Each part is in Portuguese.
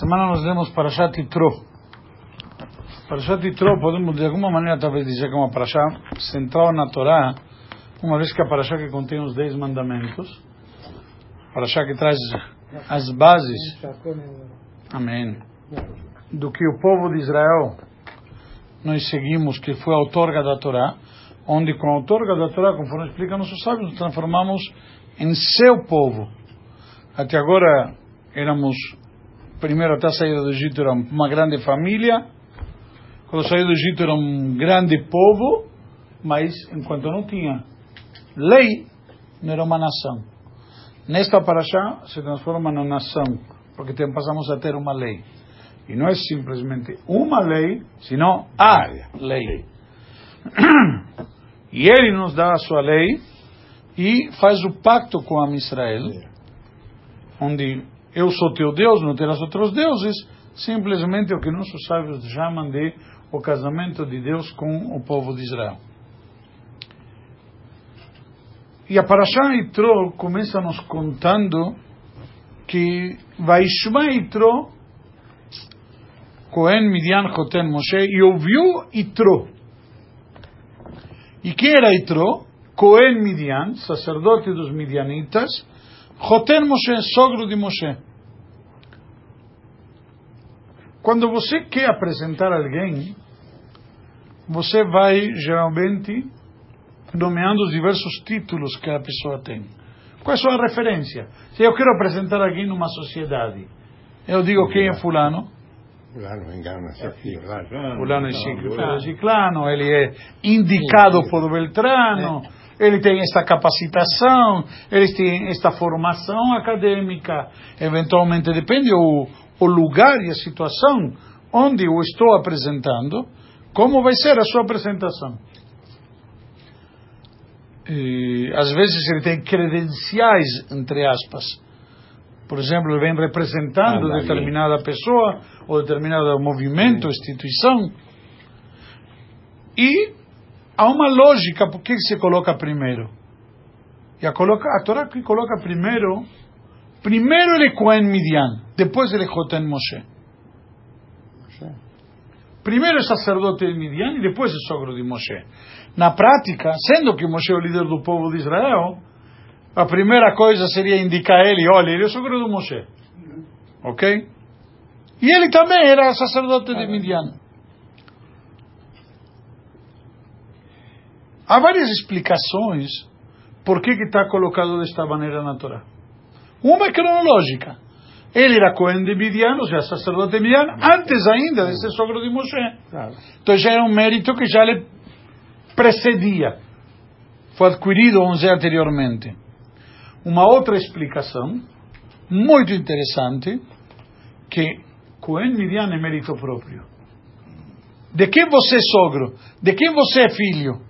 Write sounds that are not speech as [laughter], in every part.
semana nós lemos Parashat Yitro. Parashat Yitro, podemos de alguma maneira talvez dizer que é uma Parashá central na Torá, uma vez que a Parashá que contém os Dez Mandamentos, Parashá que traz as bases, amém, do que o povo de Israel nós seguimos, que foi a outorga da Torá, onde com a outorga da Torá, conforme explica nossos sábios, nos transformamos em seu povo. Até agora éramos primeiro até a saída do Egito era uma grande família, quando saiu do Egito era um grande povo, mas enquanto não tinha lei, não era uma nação. Nesta paraxá se transforma na nação, porque passamos a ter uma lei. E não é simplesmente uma lei, senão a lei. E [clears throat] ele nos dá a sua lei e faz o pacto com a Israel, onde eu sou teu Deus, não terás outros deuses, simplesmente o que nossos sábios chamam de o casamento de Deus com o povo de Israel. E a Parashá Itro começa nos contando que Vaishma Itro, Cohen Midian Choten Moshe, e ouviu Itro. E que era Itro? Cohen Midian, sacerdote dos Midianitas, Joten Moshe, sogro de Moshe. Quando você quer apresentar alguém, você vai geralmente nomeando os diversos títulos que a pessoa tem. Qual é a sua referência? Se eu quero apresentar alguém numa sociedade, eu digo quem é fulano? Fulano engana Fulano é ciclano, ele é indicado por Beltrano ele tem esta capacitação, ele tem esta formação acadêmica. Eventualmente, depende o, o lugar e a situação onde eu estou apresentando, como vai ser a sua apresentação. E, às vezes ele tem credenciais, entre aspas. Por exemplo, ele vem representando ah, determinada pessoa ou determinado movimento, instituição. E há uma lógica por que se coloca primeiro. E a, coloca, a Torá que coloca primeiro, primeiro ele é Cohen Midian, depois ele é Moshe. Primeiro é sacerdote de Midian e depois é sogro de Moshe. Na prática, sendo que Moshe é o líder do povo de Israel, a primeira coisa seria indicar ele, olha, ele é sogro de Moshe. Ok? E ele também era sacerdote de Midian. Há várias explicações por que está colocado desta maneira na Torá. Uma é cronológica. Ele era Cohen de Midian, ou seja, sacerdote de Midian, antes ainda de ser sogro de Moshe. Então já era um mérito que já lhe precedia. Foi adquirido, vamos dizer, anteriormente. Uma outra explicação, muito interessante, que Cohen Midian é mérito próprio. De quem você é sogro? De quem você é filho?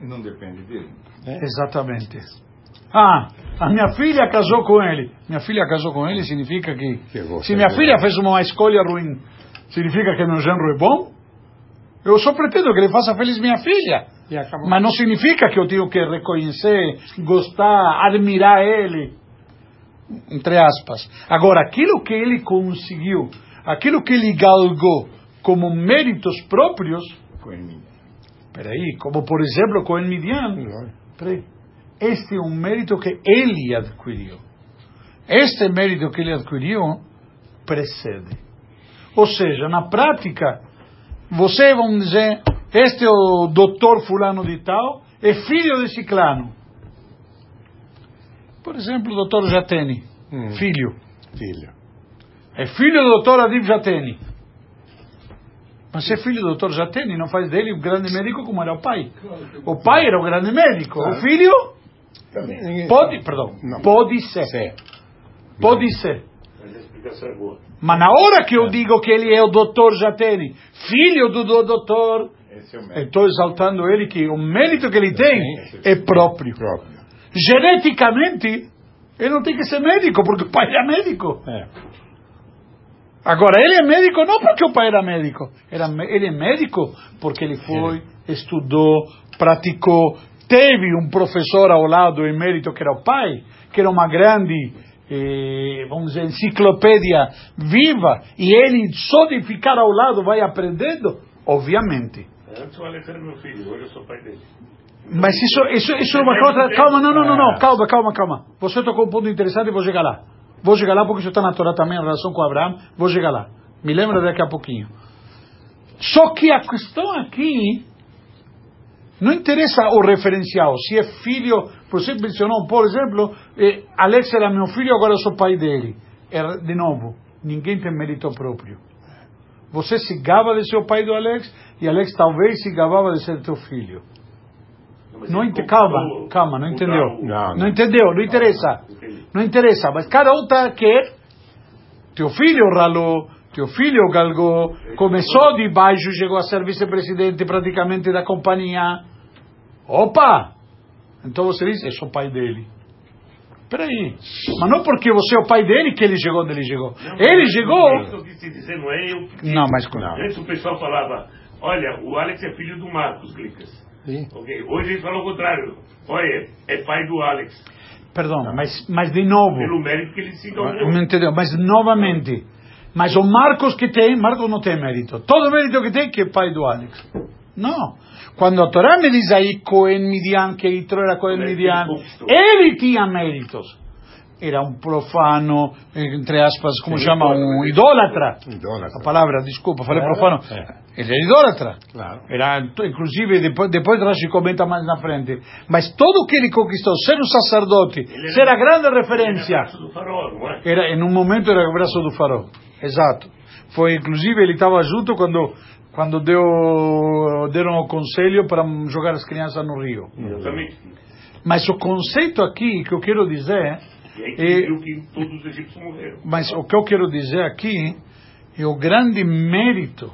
Não depende dele. É? Exatamente. Ah, a minha filha casou com ele. Minha filha casou com ele significa que, se minha filha fez uma escolha ruim, significa que meu genro é bom? Eu só pretendo que ele faça feliz minha filha. Mas não significa que eu tenho que reconhecer, gostar, admirar ele. Entre aspas. Agora, aquilo que ele conseguiu, aquilo que ele galgou como méritos próprios, Peraí, como por exemplo com o Midian. Peraí. Este é um mérito que ele adquiriu. Este mérito que ele adquiriu precede. Ou seja, na prática, você, vamos dizer, este é o doutor fulano de tal, é filho de ciclano. Por exemplo, o doutor Jateni, hum. filho. Filho. É filho do doutor Adib Jateni. Mas é filho do Dr. Jatene, não faz dele um grande médico como era o pai. O pai era o grande médico. O filho pode, perdão, pode ser. Pode ser. Mas na hora que eu digo que ele é o doutor Jatene, filho do doutor, estou exaltando ele que o mérito que ele tem é próprio. Geneticamente, ele não tem que ser médico, porque o pai era médico. É. Agora, ele é médico não porque o pai era médico. Era, ele é médico porque ele foi, estudou, praticou, teve um professor ao lado em mérito que era o pai, que era uma grande eh, vamos dizer, enciclopédia viva e ele só de ficar ao lado vai aprendendo? Obviamente. Antes o era meu filho, hoje eu sou pai dele. Mas isso, isso, isso é uma coisa. Calma, não, não, não, não, calma, calma, calma. Você tocou um ponto interessante e vou chegar lá. Vou chegar lá porque isso está na Torá também em relação com Abraão. Vou chegar lá. Me lembra daqui a pouquinho. Só que a questão aqui não interessa o referencial. Se é filho, você mencionou, por exemplo, eh, Alex era meu filho, agora eu sou pai dele. Era, de novo, ninguém tem mérito próprio. Você se gaba de ser o pai do Alex e Alex talvez se gabava de ser teu filho. Não ente, calma, calma, não entendeu. Não, Não não. entendeu, não interessa. Não interessa, mas cada um tá quer. Teu filho ralou, teu filho galgou, começou de baixo, chegou a ser vice-presidente praticamente da companhia. Opa! Então você diz, eu sou pai dele. Peraí, mas não porque você é o pai dele que ele chegou onde ele chegou. Ele Não é chegou. que eu dizer, não é eu que Não, mas Não. Antes o pessoal falava, olha, o Alex é filho do Marcos Glicas. Sim. Ok, Hoje eles falam o contrário. Olha, é pai do Alex. Perdão, mas, mas de novo. Pelo mérito que ele se Não envolveu. entendeu? Mas novamente, mas o Marcos que tem, Marcos não tem mérito. Todo mérito que tem que é pai do Alex. Não. Quando a Torá me diz aí Cohen Midian, que Itro era Cohen Midian, ele tinha méritos. Era um profano, entre aspas, como Sim, chama? Um idólatra. Idólatra. A palavra, desculpa, falei profano. É. Ele era idólatra. Claro. Era, inclusive, depois, depois Rashi comenta mais na frente. Mas tudo o que ele conquistou, ser um sacerdote, Ele era- ser a grande Ele é referência, braço do farol, é? era, em um momento era o braço do farol. Exato. Foi, inclusive, ele estava junto quando, quando deu, deram o conselho para jogar as crianças no rio. Exatamente. Mas o conceito aqui que eu quero dizer, E aí que E- todos os egípcios morreram. mas o que eu quero dizer aqui é o grande mérito.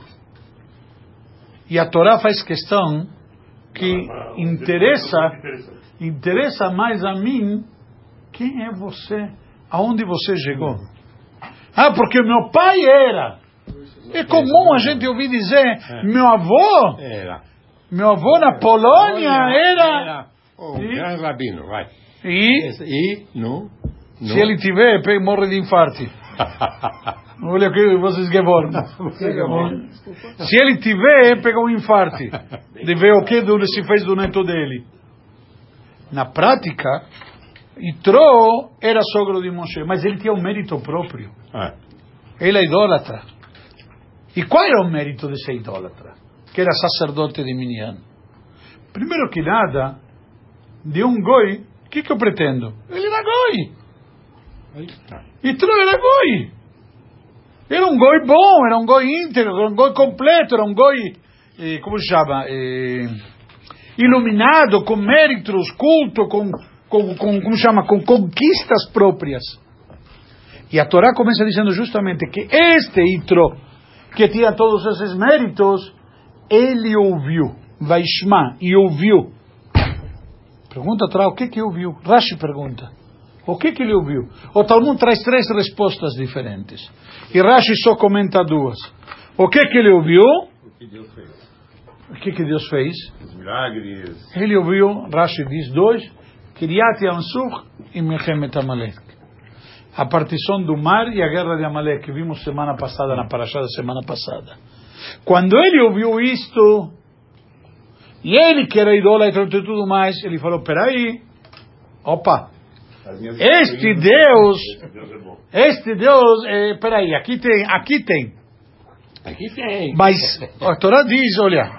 E a Torá faz questão que uma- interessa interessante. interessa mais a mim quem é você, aonde você chegou. Ah, porque meu pai era. É comum a gente ouvir dizer, meu avô, Era. meu avô na Polônia era. Um E? grande rabino, vai. E E, no, no. se ele tiver, morre de infarto. [laughs] Olha que vocês que Se ele tiver, pega um infarto. [laughs] De ver o que se fez do neto dele. Na prática, Itró era sogro de Moshe, mas ele tinha um mérito próprio. Ah, Ele é idólatra. E qual era o mérito de ser idólatra? Que era sacerdote de Minian. Primeiro que nada, de um goi, o que, que eu pretendo? Ele era goi. Itró era goi. Era um goi bom, era um goi íntegro, era um goi completo, era um goi, eh, como se chama? Eh, iluminado, com méritos, culto, com, com, com, como chama? Com conquistas próprias. E a Torá começa dizendo justamente que este Itro, que tinha todos esses méritos, ele ouviu, Vaishma, e ouviu. Pergunta a Torá, o que que ouviu? Rashi pergunta. O que que ele ouviu? O Talmud traz três respostas diferentes. E Rashi só comenta duas. O que que ele ouviu? O que Deus fez? O que que Deus fez? Os milagres. Ele ouviu, Rashi diz dois, Kiryat Yansur e Mechemet Amalek. A partição do mar e a guerra de Amalek, que vimos semana passada, na paraxá da semana passada. Quando ele ouviu isto, e ele que era idólatra e tudo mais, ele falou, peraí, opa, este Deus, é este Deus, eh, peraí, aqui tem, aqui tem. Aqui tem. Mas a Torá diz, olha,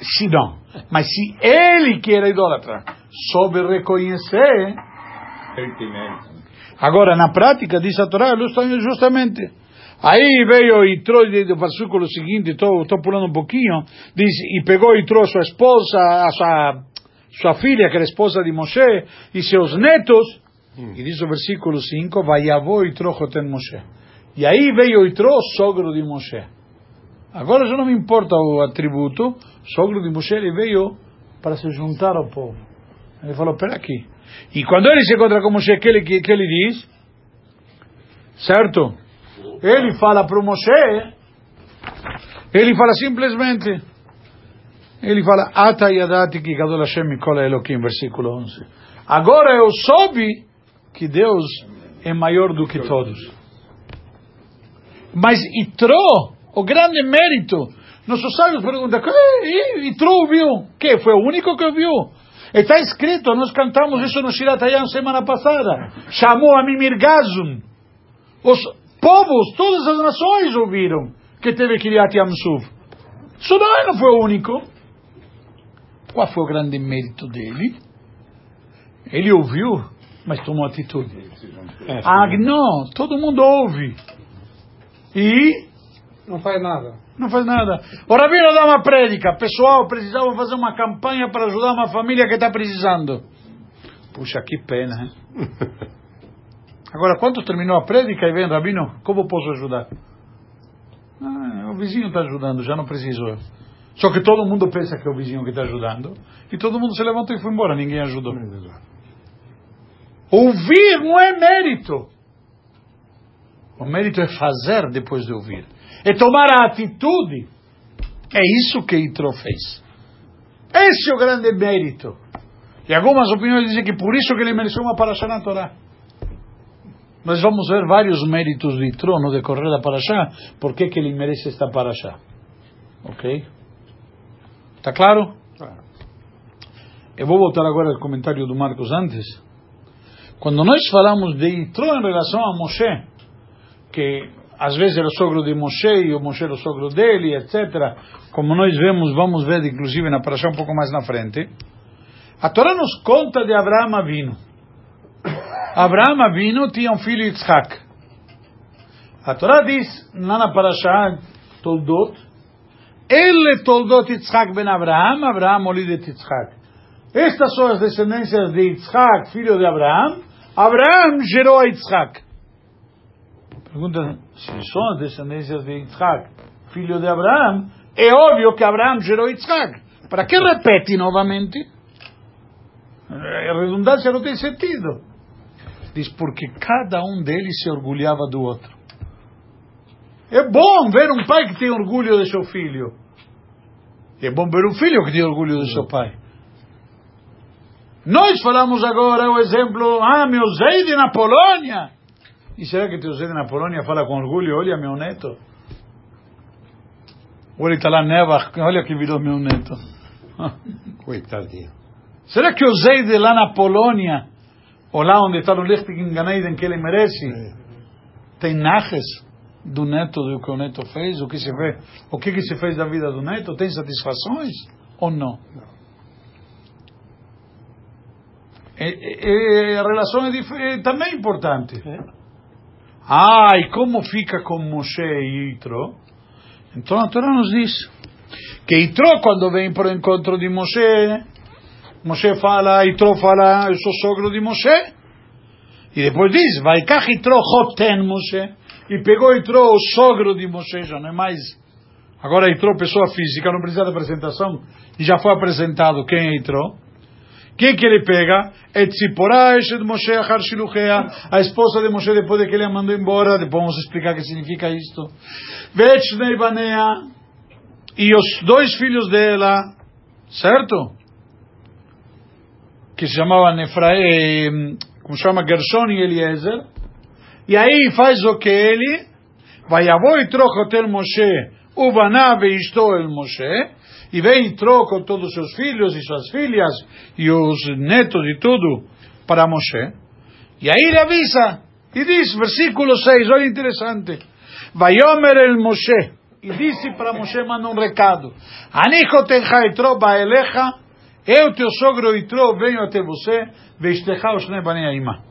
se não, mas se ele que era idólatra soube reconhecer, agora na prática diz a Torá justa- justamente. Aí veio e trouxe do versículo seguinte, estou pulando um pouquinho, diz, e pegou e trouxe sua esposa, a sua, sua filha, que era esposa de Moshe, e seus netos, e diz o versículo 5, Vaiavó e Trojoten Moshe. E aí veio Itró, sogro de Moshe. Agora já não me importa o atributo, sogro de Moshe, ele veio para se juntar ao povo. Ele falou, pera aqui. E quando ele se encontra com Moshe, que ele, que, ele diz? Certo? Ele fala para o Moshe, ele fala simplesmente, ele fala, Ata yadati ki gadol Hashem mikol versículo 11. Agora eu soube que Deus é maior do que todos. Mas Itró, o grande mérito, nossos sábios perguntam, "Que- Itró ouviu? Que? Foi o único que ouviu? Está escrito, nós cantamos isso no Shiratayam semana passada. Chamou a Mimir Gazum. Os povos, todas as nações ouviram que teve Kiryat Yamsuf. Sodai não foi o único. Qual foi o grande mérito dele? Ele ouviu, mas tomou atitude. Ah, não, todo mundo ouve. E Não faz nada. não faz nada. O Rabino dá uma prédica. Pessoal, precisava fazer uma campanha para ajudar uma família que está precisando. Puxa, que pena, hein? [laughs] Agora, quando terminou a prédica e vem Rabino, como posso ajudar? Ah, o vizinho está ajudando, já não preciso eu. Só que todo mundo pensa que é o vizinho que está ajudando. E todo mundo se levantou e foi embora, ninguém ajudou. Ouvir não é mérito. O mérito é fazer depois de ouvir. É tomar a atitude. É isso que Itro fez. Esse é o grande mérito. E algumas opiniões dizem que por isso que ele mereceu uma paraxá na Torá. Nós vamos ver vários méritos de Itro no decorrer da paraxá. Por que, ele merece esta paraxá? Ok? Está claro? Eu vou voltar agora ao comentário do Marcos antes. Quando nós falamos de Itro em relação a Moshe, que às vezes era o sogro de Moshe e o Moshe era o sogro dele, etc. Como nós vemos, vamos ver inclusive na paraxá um pouco mais na frente. A Torá nos conta de Abraão Avino. Abraão Avino tinha um filho Yitzhak. A Torá diz, lá na paraxá Toldot, ele Toldot Yitzhak ben Abraão, Abraão olidet Yitzhak. Estas são as descendências de Yitzhak, filho de Abraão. Abraão gerou a Yitzhak. Pergunta se são as descendências de Yitzhak, filho de Abraão. É óbvio que Abraão gerou Yitzhak. Para que repete novamente? A redundância não tem sentido. Diz porque cada um deles se orgulhava do outro. É bom ver um pai que tem orgulho de seu filho. É bom ver um filho que tem orgulho do seu pai. Nós falamos agora o exemplo, ah, meu Zeide na Polônia. E [laughs] será que teu Zeide na Polônia fala com orgulho? Olha meu neto. Ou ele está lá, neva, olha que virou meu neto. Coitadinho. Será que o Zeide lá na Polônia, ou lá onde está no Lichting Ganeiden que ele merece, tem naches do neto do que o neto fez? O que se vê? O que, que se fez da vida do neto? Tem satisfações ou não? E, e- e a relação é, é também importante. Ah, e como fica com Moshe e Itro? Então a Torá nos diz que Itro, quando vem para o encontro de Moshe, Moshe fala, Itro fala, eu sou sogro de Moshe. E depois diz, vai cá Itro Hoten Moshe. E pegou Itro, o sogro de Moshe, já não é mais. Agora Itro, pessoa física, não precisa de apresentação. E já foi apresentado quem é Itro. Quem que ele pega? É Moshe, Achar Shiluchea, a esposa de Moshe depois de que ele a mandou embora. Depois vamos explicar o que significa isto. Vechnei Banea, e os dois filhos dela, certo? Que se chamavam Efraim, como chama Gershon e Eliezer. E aí faz o que ele, vai avô e troca Moshe, o Baná e el Moshe, e vem e troca todos os seus filhos e suas filhas, e os netos e tudo, para Moshe. E aí ele avisa, e diz, versículo 6, olha interessante, Vayomer el Moshe, e disse para Moshe, manda um recado, Anichotecha etro baelecha, eu, teu sogro Itro, venho até você, vesteja os nebane aima.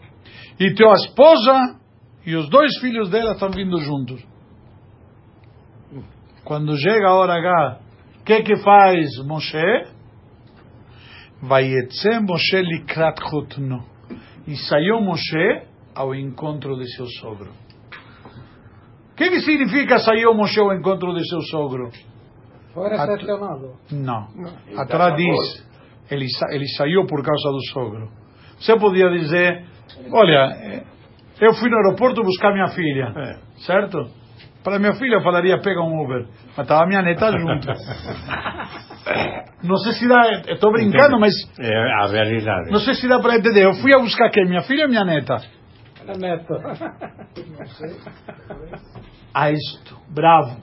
E tua esposa e os dois filhos dela estão vindo juntos. Quando chega a hora H, que que faz Moshe? Vayetze Moshe likrat chutno. E saiu Moshe ao encontro de seu sogro. O que que significa saiu Moshe ao encontro de seu sogro? Foi A- recepcionado. Não. Ele A Torá diz, ele, sa- ele saiu por causa do sogro. Você podia dizer, olha, eu fui no aeroporto buscar minha filha, É. certo? Para minha filha eu falaria, pega um Uber. Mas estava minha neta junto. [laughs] Não sei se dá, estou brincando, mas É a realidade. não sei se dá para entender. Eu fui a buscar quem? Minha filha ou minha neta? É neto. [laughs] a isto, bravo,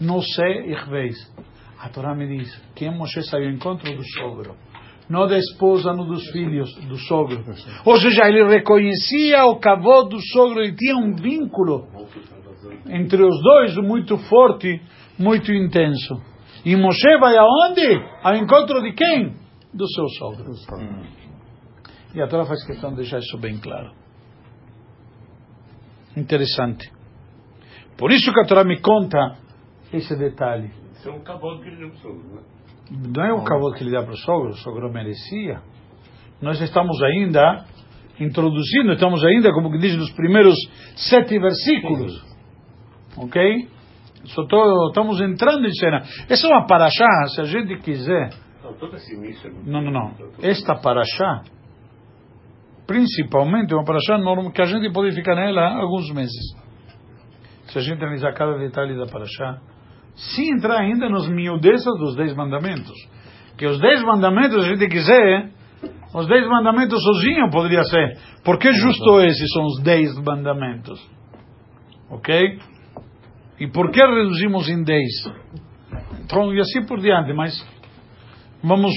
não sei, weiß. A Torá me diz que Moshe saiu ao encontro do sogro, não da esposa, não dos filhos, do sogro. Ou seja, ele reconhecia o cavô do sogro, ele tinha um vínculo entre os dois muito forte, muito intenso. E Moshe vai aonde? Ao encontro de quem? Do seu sogro. E a Torá faz questão de deixar isso bem claro. Interessante. Por isso que a Torá me conta esse detalhe. Isso é um cavalo que ele deu pro sogro, né? Não é o cavalo que ele dá para o sogro, o sogro merecia. Nós estamos ainda introduzindo, estamos ainda, como que diz, nos primeiros sete versículos. Ok? Só tô, estamos entrando em cena. Essa é uma paraxá, se a gente quiser. Não, início é Não, não, não. Esta paraxá, principalmente, é uma paraxá normal que a gente pode ficar nela alguns meses. Se a gente analisar cada detalhe da paraxá, sem entrar ainda nos miudezas dos dez mandamentos. Que os dez mandamentos, se a gente quiser, os dez mandamentos sozinho poderia ser. Por que justo esses são os dez mandamentos? Ok? E por que reduzimos em dez? Então, e assim por diante, mas vamos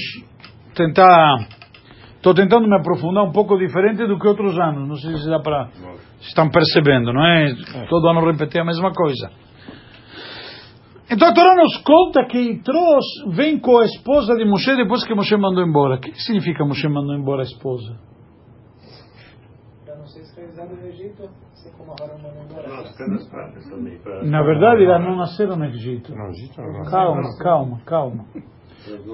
tentar. Estou tentando me aprofundar um pouco diferente do que outros anos. Não sei se dá para. Estão percebendo, não é? Todo ano repetir a mesma coisa. Então a Torá nos conta que Itros vem com a esposa de Moshe depois que Moshe mandou embora. O que significa Moshe mandou embora a esposa? No Egito, assim como também. Na verdade, elas não nasceram no Egito. Calma, calma, calma.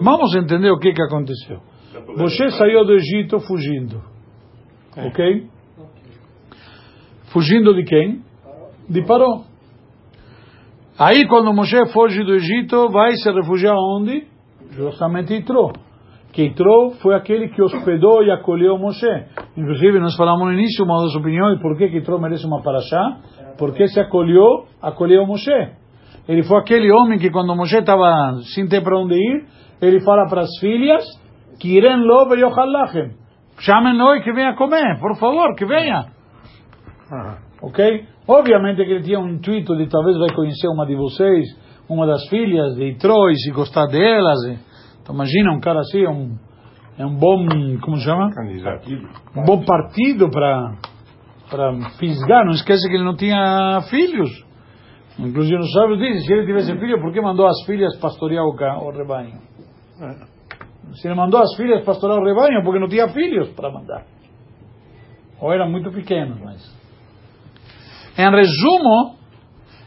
Vamos entender o que, que aconteceu. Moshe saiu do Egito fugindo. Ok? Fugindo de quem? De Paró. Aí, quando Moshe foge do Egito, vai se refugiar onde? Justamente Itró. Que Itró foi aquele que hospedou e acolheu Moshe. Inclusive, nós falamos no início uma das opiniões por que que Itró merece uma paraxá. Porque se acolheu, acolheu Moshe. Ele foi aquele homem que quando Moshe estava sem ter para onde ir, ele fala para as filhas, Kiren-lo veyohalachem. Chamem-no e que venha comer, por favor, que venha. Ah, Ok? Obviamente que ele tinha um intuito de talvez vai conhecer uma de vocês, uma das filhas de Troy, se gostar delas. Então imagina um cara assim, um, é um bom, como se chama? candidato. Um bom partido para para fisgar. Não esquece que ele não tinha filhos. Inclusive os sábios dizem, se ele tivesse filho, por que mandou as filhas pastorear o, o rebanho? Se ele mandou as filhas pastorear o rebanho, porque não tinha filhos para mandar. Ou eram muito pequenos, mas... Em resumo,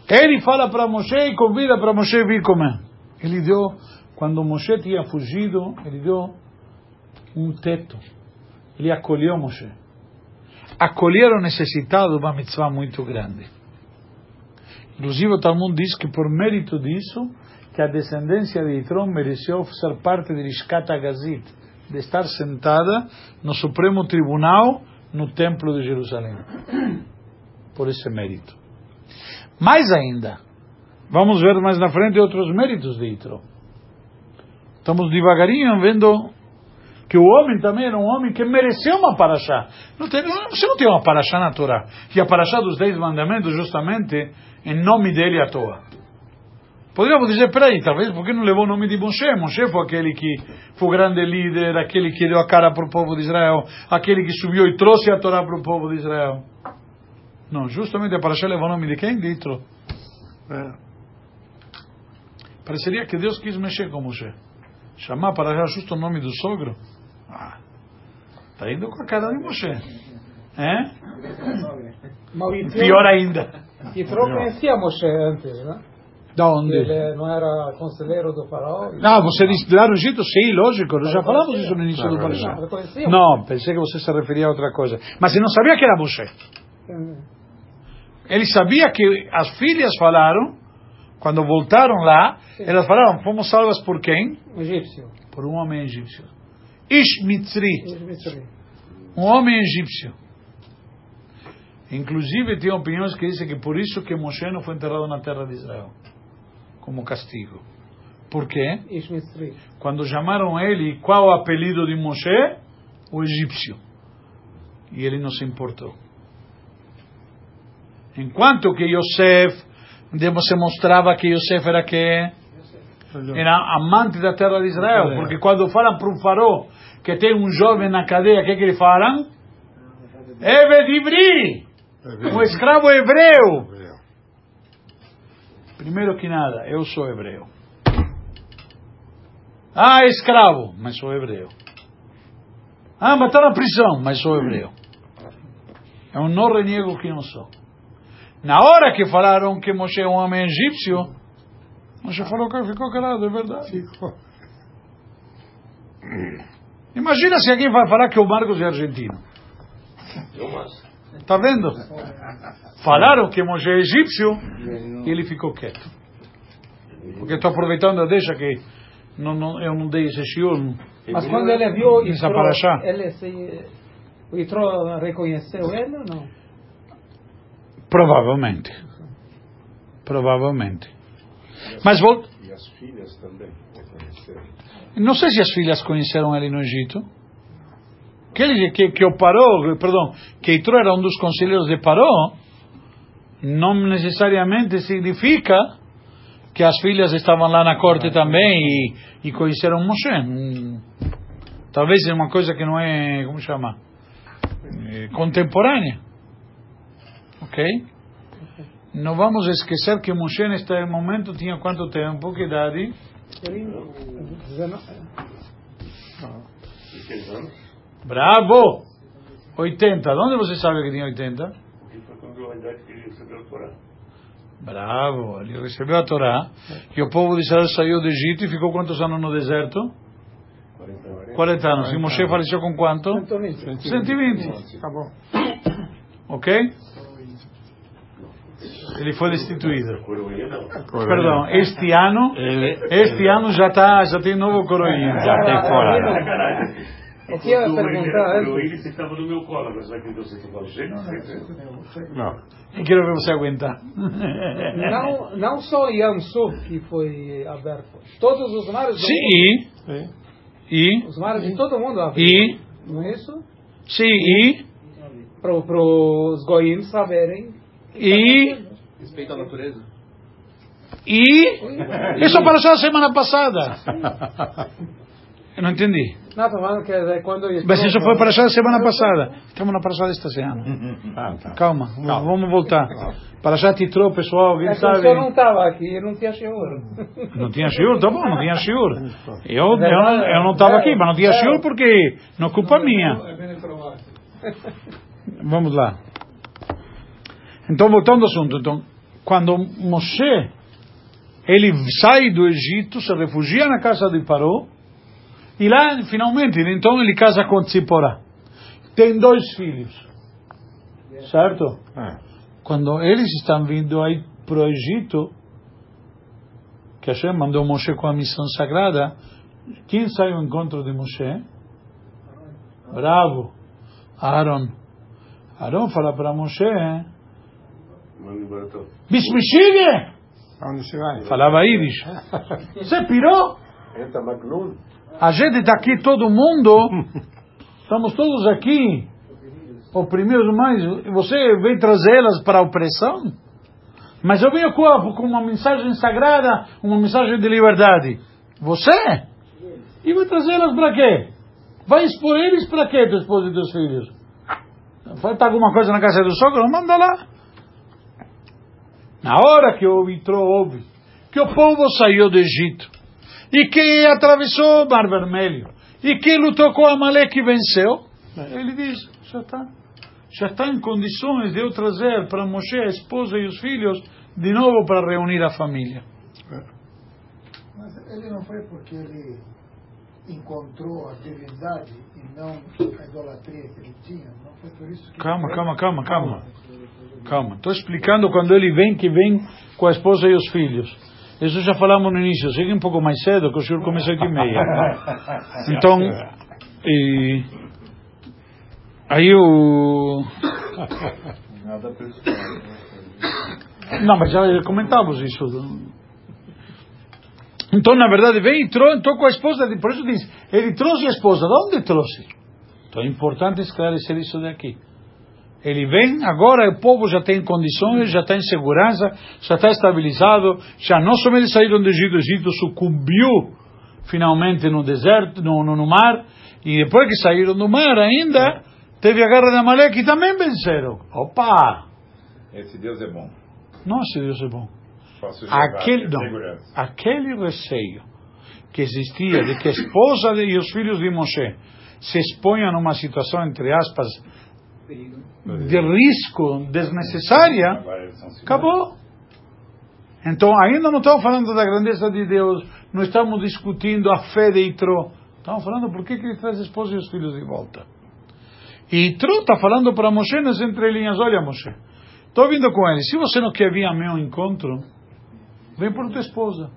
ele fala para Moshe e convida para Moshe vir comer. Ele deu, quando Moshe tinha fugido, ele deu um teto. Ele acolheu Moshe. Acolher o necessitado é uma mitzvah muito grande. Inclusive o Talmud diz que por mérito disso, que a descendência de Yitrom mereceu ser parte de Lishkat Agazit, de estar sentada no Supremo Tribunal no Templo de Jerusalém. Por esse mérito. Mais ainda, vamos ver mais na frente outros méritos de Yitrom. Estamos devagarinho vendo que o homem também era um homem que mereceu uma paraxá. Não tem, você não tem uma paraxá na Torá. E a paraxá dos Dez Mandamentos, justamente, em nome dele à toa. Poderíamos dizer, peraí, talvez porque não levou o nome de Moshe? Moshe foi aquele que foi o grande líder, aquele que deu a cara para o povo de Israel, aquele que subiu e trouxe a Torá para o povo de Israel. Não, justamente a paraxá levou o nome de quem? De Itro. É. Pareceria que Deus quis mexer com Moshe. Chamar para já justo o nome do sogro? Ah, tá indo com a cara de Moshe. É? Pior ainda. Yitro conhecia Moshe antes, né? Da onde? Ele não era conselheiro do faraó. Não, você disse lá no Egito, sim, lógico, nós já falamos isso no início do Parashá. Não, pensei que você se referia a outra coisa. Mas ele não sabia que era Moshe. Hum. Ele sabia que as filhas falaram, quando voltaram lá, elas falaram, fomos salvas por quem? Egípcio. Por um homem egípcio. Ish Mitzri. Um homem egípcio. Inclusive tem opiniões que dizem que por isso que Moshe não foi enterrado na terra de Israel, como castigo. Por quê? Quando chamaram ele, qual o apelido de Moshe? O egípcio. E ele não se importou. Enquanto que Yosef, você mostrava que Yosef era que era amante da terra de Israel, porque quando falam para um farol que tem um jovem na cadeia, o que, que ele falam? Eved Ivri, um escravo hebreu. Primeiro que nada, eu sou hebreu. Ah, escravo, mas sou hebreu. Ah, mas está na prisão, mas sou hebreu. Eu não reniego que não sou. Na hora que falaram que Moshe é um homem egípcio, Moshe falou que ficou calado, é verdade. Ficou. Imagina se alguém vai falar que o Marcos é argentino. Eu mas. Tá vendo? Falaram que Moshe é egípcio e ele ficou quieto. Porque estou aproveitando a deixa que não, não, eu não dei esse shiur. Mas quando ele viu paraxá? ele se, o reconheceu ele ou não? Provavelmente. Provavelmente. Mas vou, E as filhas também reconheceram. Não sei se as filhas conheceram ele no Egito. Que, ele, que, que o Paró, perdão, que Itro era um dos conselheiros de Paró, não necessariamente significa que as filhas estavam lá na corte também e, e conheceram Moshe. Hum, Talvez é uma coisa que não é, como chama, É, contemporânea. Ok? Não vamos esquecer que Moshe neste momento tinha quanto tempo? Que idade? Ele, 19, 16 anos. Bravo! 80. De onde você sabe que tinha 80? Porque foi quando a idade que ele recebeu a Torá. Bravo! Ele recebeu a Torá e o povo de Israel saiu do Egito e ficou quantos anos no deserto? 40 anos. 40 anos. E Moshe faleceu com quanto? 120. 120. Acabou. Ok? Ele foi destituído. Coroinha não. Perdão, este ano, este ano já tá, já tem novo coroinha. Já tem fora. O que eu ia perguntar coroinha, você estava no meu colo. Você vai entender você que fala jeito? Não. Eu quero ver você aguentar. Não, não só Yamsu que foi aberto. Todos os mares do mundo. Sim, Sim. e, Os mares de todo mundo abriram. e, Não é isso? sim, e, Para os goim saberem. e, Respeito à natureza. e, isso apareceu a semana passada. Eu não entendi. Não, falando que é quando... Mas isso foi para a semana passada. Estamos na passada esta semana. Ah, tá. Calma, vamos voltar. Para já titrou, pessoal, É sabe? senhor não estava aqui, ele não tinha shiur. Não tinha shiur, tá bom, não tinha shiur. Eu, eu, não- eu não estava aqui, mas não tinha shiur porque não é culpa minha. Vamos lá. Então, voltando ao assunto. Então, quando Moshe, ele sai do Egito, se refugia na casa de Paró, e lá, finalmente, então ele casa com Tzipora. Tem dois filhos. Certo? Ah, Quando eles estão vindo aí para o Egito, que Hashem mandou Moshe com a missão sagrada, quem sai ao encontro de Moshe? Bravo, Aaron. Aaron fala para Moshe, Vai? Falava Yiddish. [laughs] Você pirou? A gente está aqui, todo mundo, estamos todos aqui, oprimidos mais, você vem trazê-las para a opressão? Mas eu venho com uma mensagem sagrada, uma mensagem de liberdade. Você? E vai trazê-las para quê? Vai expor eles para quê, tua esposa e teus filhos? Falta alguma coisa na casa do sogro? Manda lá. Na hora que o Vitro ouve que o povo saiu do Egito e que atravessou o Mar Vermelho e que lutou com Amaleque e venceu, ele diz: já está. Já está em condições de eu trazer para Moshe a esposa e os filhos de novo para reunir a família. Mas ele não foi porque ele encontrou a divindade e não a idolatria que ele tinha? Não foi por isso que. Calma, calma, calma, calma. Calma. Estou explicando quando ele vem, que vem com a esposa e os filhos. Isso já falamos no início. Segue um pouco mais cedo, que o senhor começa e meia. [laughs] Então, e... aí o... Não, mas já comentamos isso. Então, na verdade, vem e trouxe, entrou com a esposa, por isso diz, ele trouxe a esposa. De onde trouxe? Então é importante esclarecer isso daqui. Ele vem, agora o povo já tem condições, já está em segurança, já está estabilizado, já não somente saíram do Egito, o Egito sucumbiu finalmente no deserto, no, no, no mar, e depois que saíram do mar ainda, teve a guerra de Amaleque e também venceram. Opa! Esse Deus é bom. Nossa, Deus é bom. Aquele, não, aquele receio que existia de que a esposa de, e os filhos de Moshe se exponham numa situação, entre aspas, de risco desnecessária, acabou. Então, ainda não estamos falando da grandeza de Deus, não estamos discutindo a fé de Itro. Estamos falando por que que ele traz a esposa e os filhos de volta. E Itro está falando para Moshe nas entrelinhas: Olha, Moshe, estou vindo com ele. Se você não quer vir a meu encontro, vem por tua esposa.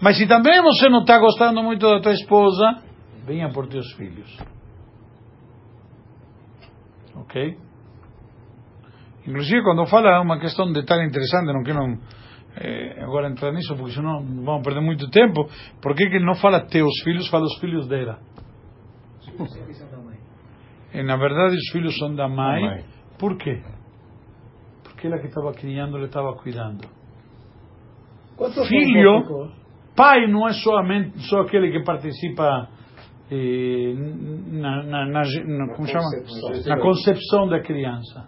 Mas se também você não está gostando muito da tua esposa, venha por teus filhos. Ok? Inclusive, quando fala uma questão de detalhe interessante, não quero eh, agora entrar nisso, porque senão vamos perder muito tempo. Por que que ele não fala teus filhos, fala os filhos dela? E, na verdade, os filhos são da mãe. Da mãe. Por quê? Porque ela que estava criando, ele estava cuidando. Quanto Filho, pai não é somente só aquele que participa eh, na, na, na, na- como chama? na concepção da criança.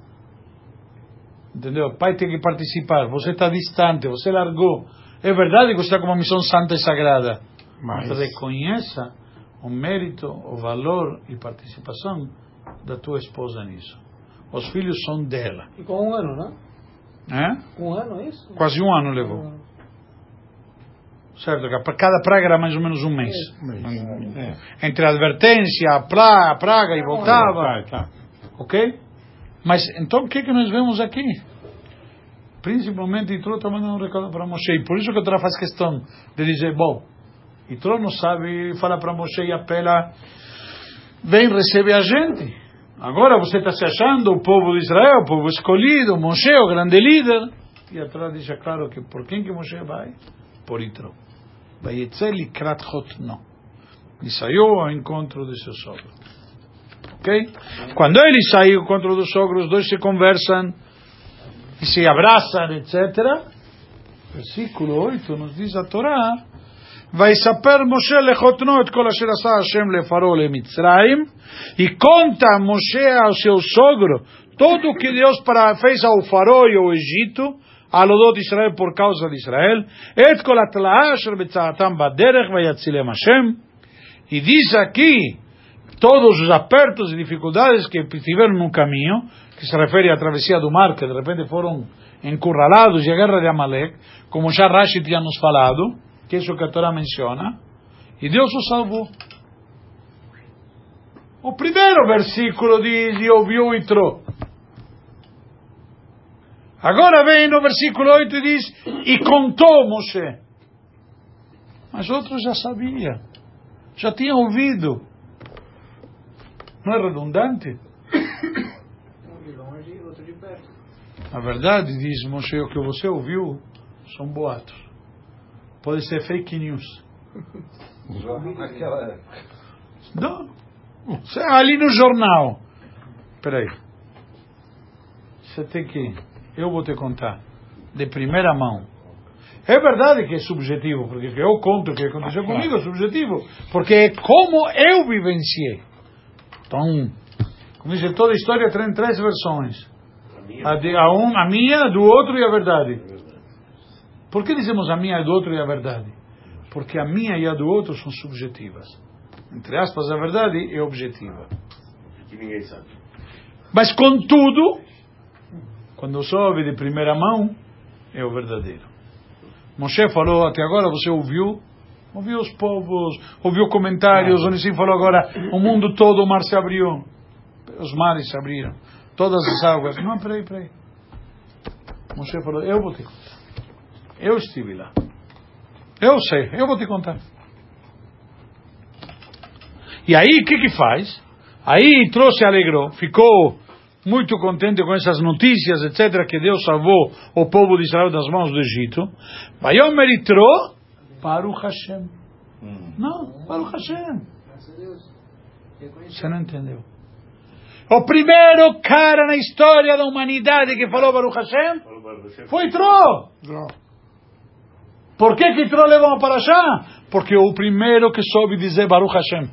Entendeu? Pai tem que participar. Você está distante, você largou. É verdade que você está com uma missão santa e sagrada. Mas Mas reconheça o mérito, o valor e participação da tua esposa nisso. Os filhos são dela. Ficou um ano, né? É? Um ano, é isso? Quase um ano levou. Certo? que Para cada praga era mais ou menos um mês. é. Entre a advertência, a praga, a praga e voltava. Tá, tá. Ok? Mas então o que, que nós vemos aqui? Principalmente Itro está mandando um recado para Moshe. E por isso que a Torá faz questão de dizer: bom, Itro não sabe, fala para Moshe e apela: vem, recebe a gente. Agora você está se achando o povo de Israel, o povo escolhido, Moshe, o grande líder. E a Torá deixa claro que por quem que Moshe vai? Por Itro. Vai Etzel Likrat Chotno. E saiu ao encontro de seu sogro. Ok? Quando ele saiu contra os sogros, os dois se conversam e se abraçam, etc. Versículo 8 nos diz a Torá. ויספר משה לחותנו את כל אשר עשה השם לפרעה למצרים, e conta Moshe ao seu sogro todo o que Deus para, fez ao faraó e ao Egito, a Lodot Israel por causa de Israel, et kol atlaasher betzaatam baderech vayatzilem Hashem, e diz aqui todos os apertos e dificuldades que tiveram no caminho, que se refere à travessia do mar, que de repente foram encurralados, e a guerra de Amalek, como já Rashi tinha nos falado, que é isso que a Torá menciona, e Deus o salvou. O primeiro versículo diz, e ouviu e trouxe. Agora vem no versículo 8 e diz, e contou Moshe. Mas outros já sabiam, já tinham ouvido. Não é redundante? Um de longe e outro de perto. Na verdade, diz Moshe, o que você ouviu são boatos. Pode ser fake news. Naquela época. Não. Você- Ali no jornal. Espera aí. Você tem que. Eu vou te contar. De primeira mão. É verdade que é subjetivo, porque que eu conto o que aconteceu comigo é subjetivo. Porque é como eu vivenciei. Então, como diz, toda história tem três versões. A minha, A, de, a, um, a minha, a do outro e a verdade. Por que dizemos a minha, a do outro e a verdade? Porque a minha e a do outro são subjetivas. Entre aspas, a verdade é objetiva. que ninguém sabe. Mas, contudo, quando soube de primeira mão, é o verdadeiro. Moshe falou até agora, você ouviu? Ouviu os povos, ouviu comentários, onde se falou agora, o mundo todo, o mar se abriu. Os mares se abriram. Todas as águas. Não, peraí, peraí. Moshe falou, eu vou te contar. Eu estive lá. Eu sei, eu vou te contar. E aí, o que que faz? Aí trouxe alegrou, ficou muito contente com essas notícias, etc., que Deus salvou o povo de Israel das mãos do Egito. Vayomer Itro, Baruch Hashem. Não, Baruch Hashem. Você não entendeu. O primeiro cara na história da humanidade que falou Baruch Hashem Falou Baruch Hashem. foi Tro. Por que que Tro levou a Parashá? Porque o primeiro que soube dizer Baruch Hashem.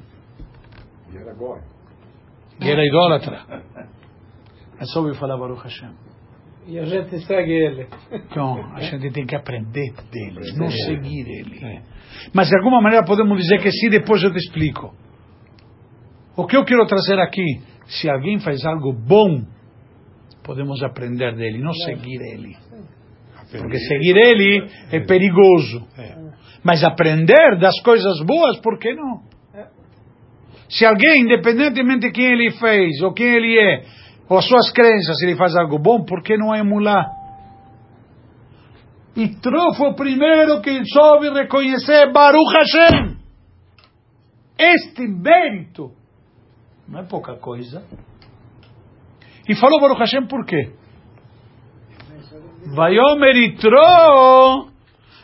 E era agora. [laughs] idólatra. Mas soube falar Baruch Hashem. E a gente segue ele. Então, a gente tem que aprender dele, não seguir ele. Mas de alguma maneira podemos dizer que sim, depois eu te explico. O que eu quero trazer aqui, se alguém faz algo bom, podemos aprender dele, não seguir ele. Porque seguir ele é perigoso. Mas aprender das coisas boas, por que não? Se alguém, independentemente de quem ele fez, ou quem ele é, ou as suas crenças, ele faz algo bom, por que não emular? E Tro foi o primeiro que soube reconhecer Baruch Hashem. Este mérito não é pouca coisa. E falou Baruch Hashem por quê? Vayomer Itro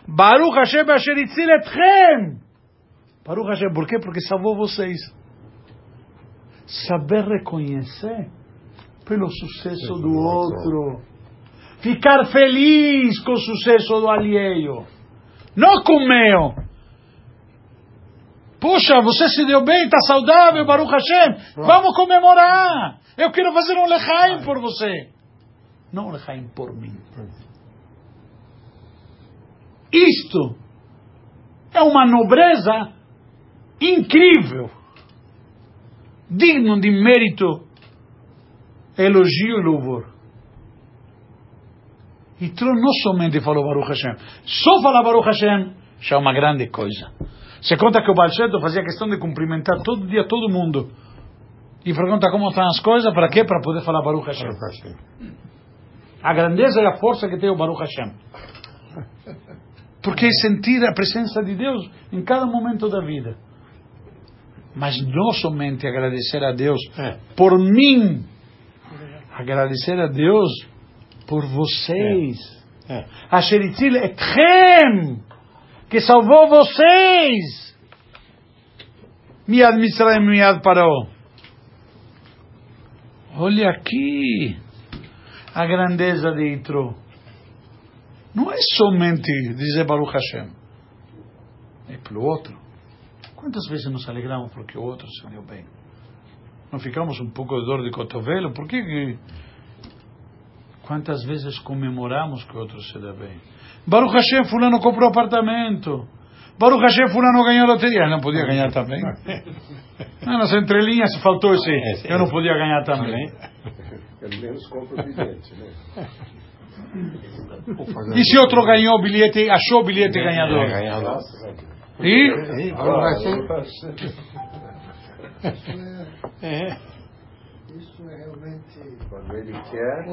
Baruch Hashem asher itzil etchem. Baruch Hashem, por quê? Porque salvou vocês. Saber reconhecer pelo sucesso do outro. Ficar feliz com o sucesso do alheio. Não com o meu. Puxa, você se deu bem, está saudável, Baruch Hashem. Vamos comemorar. Eu quero fazer um lechaim por você. Não um lechaim por mim. Isto é uma nobreza incrível, digno de mérito, elogio e louvor. E Tron não somente falou Baruch Hashem, só falar Baruch Hashem já é uma grande coisa. Você conta que o Tov fazia questão de cumprimentar todo dia todo mundo. E pergunta como estão as coisas, para quê? Para poder falar Baruch Hashem. A grandeza e a força que tem o Baruch Hashem. Porque é sentir a presença de Deus em cada momento da vida. Mas não somente agradecer a Deus por mim, agradecer a Deus por vocês. Asher itzil etchem, que salvou vocês. Miad Mitzrayim, miad parou. Olha aqui a grandeza de Itro. Não é somente dizer Baruch Hashem. É pelo outro. Quantas vezes nos alegramos porque o outro se deu bem? Não ficamos um pouco de dor de cotovelo? Por que, que Quantas vezes comemoramos que o outro se deu bem? Baruch Hashem, fulano comprou apartamento. Baruch Hashem, fulano ganhou loteria. Ele não podia ganhar também? Não, nas entrelinhas faltou esse. Eu não podia ganhar também. Pelo menos compra o bilhete, né? E se outro ganhou o bilhete, achou o bilhete ganhador? Nossa, E? Isso é realmente quando ele quer,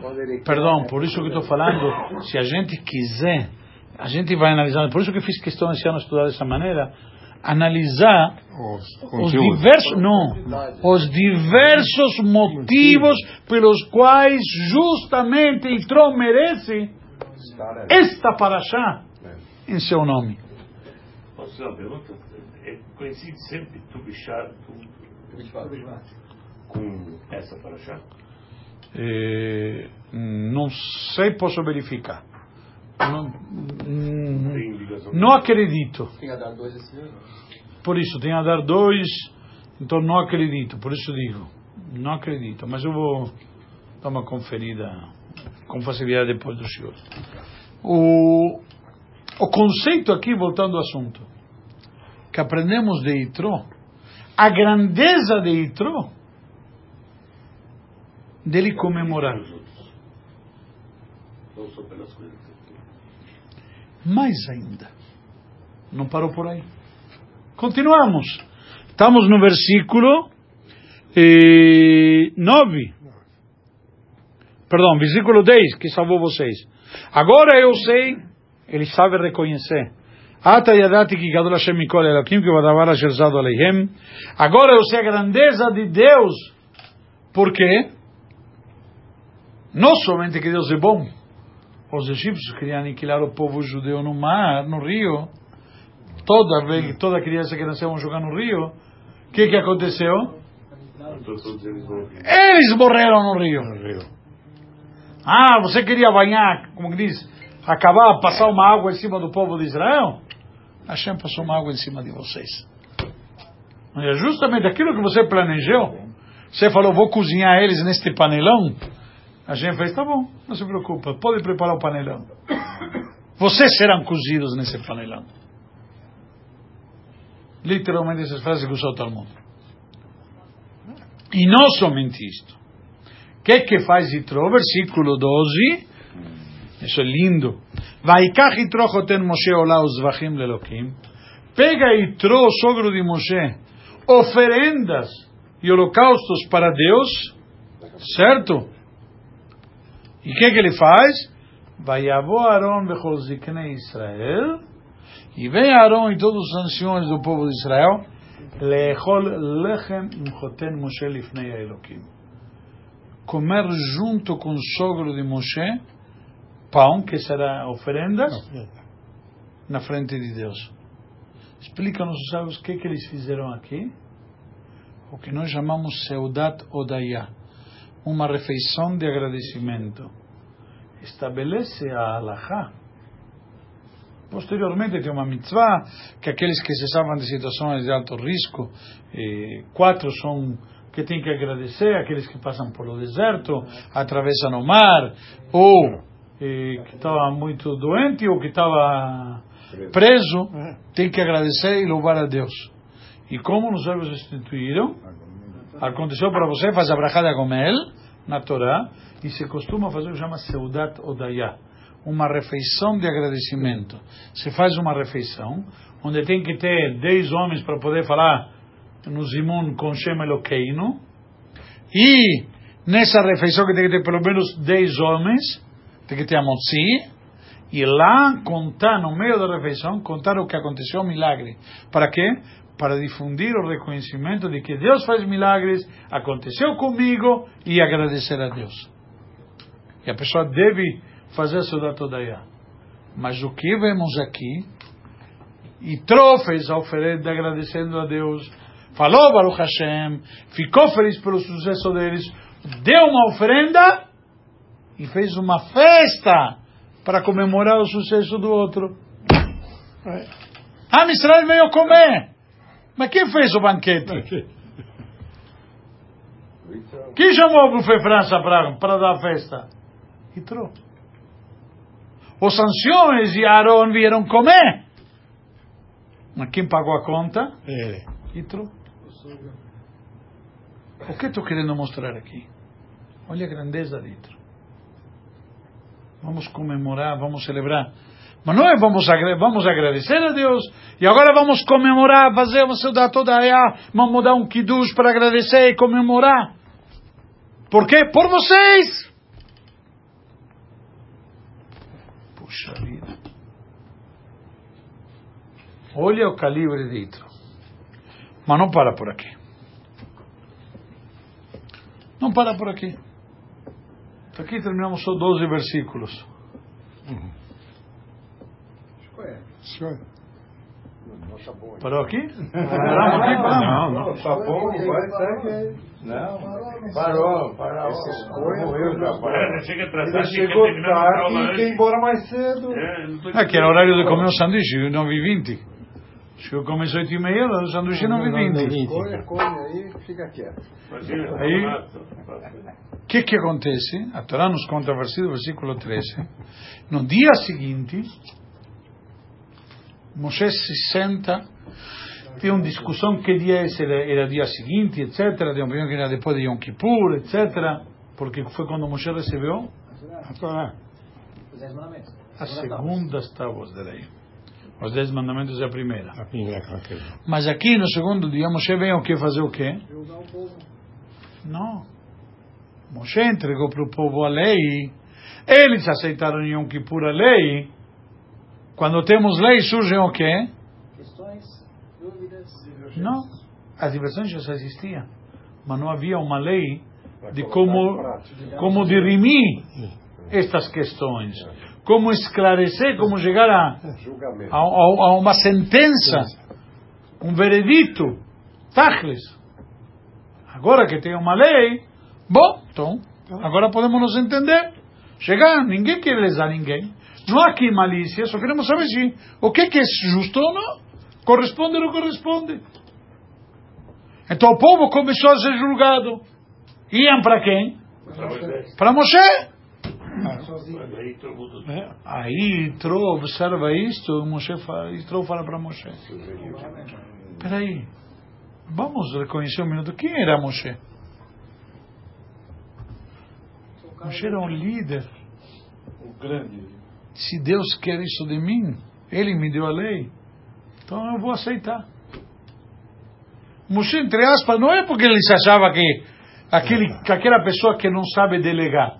quando ele quer. Perdão, por isso que estou falando, se a gente quiser, a gente vai analisar, por isso que fiz questão esse ano estudar dessa maneira, analisar os diversos, não, os diversos motivos pelos quais justamente Itro merece esta paraxá em seu nome. Posso fazer uma pergunta? É, coincide sempre tu bichar com essa paraxá? Eh, não sei, posso verificar. Não, não acredito. Tem a dar dois esse ano? Por isso, tem a dar dois, então não acredito, por isso digo, não acredito, mas eu vou dar uma conferida com facilidade depois do senhor. O, o conceito aqui, voltando ao assunto, que aprendemos de Itro, a grandeza de Itro, dele comemorar. Mais ainda, não parou por aí. Continuamos. Estamos no versículo eh, 9. Perdão, versículo 10, que salvou vocês. Agora eu sei, ele sabe reconhecer. Ata yadati ki gadol Hashem mikol Elokim, que vadavar asher zado aleihem. Agora eu sei a grandeza de Deus. Por quê? Não somente que Deus é bom. Os egípcios queriam aniquilar o povo judeu no mar, no rio. Toda vez, toda criança que nasceu jogar no rio. O que que aconteceu? Eles morreram no rio. Ah, você queria banhar, como que diz, acabar, passar uma água em cima do povo de Israel? Hashem passou uma água em cima de vocês. É justamente aquilo que você planejou. Você falou, vou cozinhar eles neste panelão. A gente fez, tá bom, não se preocupa, pode preparar o panelão. Vocês serão cozidos nesse panelão. Literalmente essas frases que usou todo mundo. E não somente isto. O que que faz Yitro? Versículo 12. Isso é lindo. Vaikach Yitro choten Moshe olá os vachim lelokim. Pega Yitro, o sogro de Moshe, oferendas e holocaustos para Deus, certo? E o que que ele faz? Vayavo Aaron bechol ziknei Israel. E vem Aaron e todos os anciões do povo de Israel, lechol lechem im choten Moshe lifnei Elokim. Comer junto com o sogro de Moshe, pão, que será oferendas, na frente de Deus. Explica-nos os sábios o que, que eles fizeram aqui. O que nós chamamos Seudat Odaya, uma refeição de agradecimento. Estabelece a Halachá. Posteriormente tem uma mitzvah que aqueles que se salvam de situações de alto risco, eh, quatro são que tem que agradecer, aqueles que passam pelo deserto, atravessam o mar, ou que estava muito doente, ou que estava preso, tem que agradecer e louvar a Deus. E como nos sábios instituíram, aconteceu para você, faz a brachá de Gomel, na Torá, e se costuma fazer o que chama Seudat Odaya, uma refeição de agradecimento. Se faz uma refeição, onde tem que ter 10 homens para poder falar no Zimun com Shem Elokeinu, e nessa refeição que tem que ter pelo menos 10 homens, tem que a Motzi, e lá contar, no meio da refeição, contar o que aconteceu, o milagre. Para quê? Para difundir o reconhecimento de que Deus faz milagres, aconteceu comigo, e agradecer a Deus. E a pessoa deve fazer Sudat Odaya. Mas o que vemos aqui, e fez a oferenda agradecendo a Deus, falou Baruch Hashem, ficou feliz pelo sucesso deles, deu uma oferenda e fez uma festa para comemorar o sucesso do outro. Ah, Israel veio comer. Mas quem fez o banquete? Quem chamou o Buffet França para, para dar a festa? Yitro. Os anciões e Aaron vieram comer. Mas quem pagou a conta? Ele. Yitro. O que estou querendo mostrar aqui? Olha a grandeza de Yitro. Vamos comemorar, vamos celebrar. Mas não é vamos, vamos agradecer a Deus e agora vamos comemorar, fazer você dar toda a vamos dar um kiddush para agradecer e comemorar. Por quê? Por vocês! Puxa vida. Olha o calibre de Itro. Mas não para por aqui. Não para por aqui. Aqui terminamos só 12 versículos. Senhor. Parou aqui? Paramos aqui? Paramos. Não, tá bom, vai, segue. Não, parou, parou. Morreu já, parou. Chega Ele atrasado, chegou tarde e quer ir embora mais cedo. É, não tô É que era horário de comer um sanduíche, 9 20. Acho que eu comecei 8 e meia, o sanduíche 9 e 20. Come, come aí, fica quieto. Aí-. O que que acontece? A Torá nos conta, versículo, versículo 13. No dia seguinte, Moisés se senta, tem uma discussão que dia esse era, era dia seguinte, etc. Tem uma opinião que era depois de Yom Kippur, etc. Porque foi quando Moisés recebeu A Torá. As segundas tábuas da lei. Os dez mandamentos é a primeira. A primeira com aquele. Mas aqui no segundo dia, Moshe vem o que fazer o quê? Julgar o povo. Não. Moshe entregou para o povo a lei. Eles aceitaram em Yom Kippur a lei. Quando temos lei, surgem o quê? Questões, dúvidas. Não. As diversões já existiam. Mas não havia uma lei de como, como dirimir estas questões. Como esclarecer, como chegar a, a, a- a uma sentença, um veredito. Tachlis. Agora que tem uma lei, bom, então, agora podemos nos entender. Chegar, ninguém quer lesar ninguém. Não há aqui malícia, só queremos saber se o que, que é justo ou não. Corresponde ou não corresponde. Então o povo começou a ser julgado. Iam para quem? Para Moshe. Mas aí Aí Yitro observa isto, Moshe fala, Yitro fala para Moshe. Peraí, vamos reconhecer um minuto. Quem era Moshe? Moshe era um líder. O grande. Se Deus quer isso de mim, Ele me deu a lei, então eu vou aceitar. Moshe, entre aspas, não é porque ele se achava que, aquele, que aquela pessoa que não sabe delegar.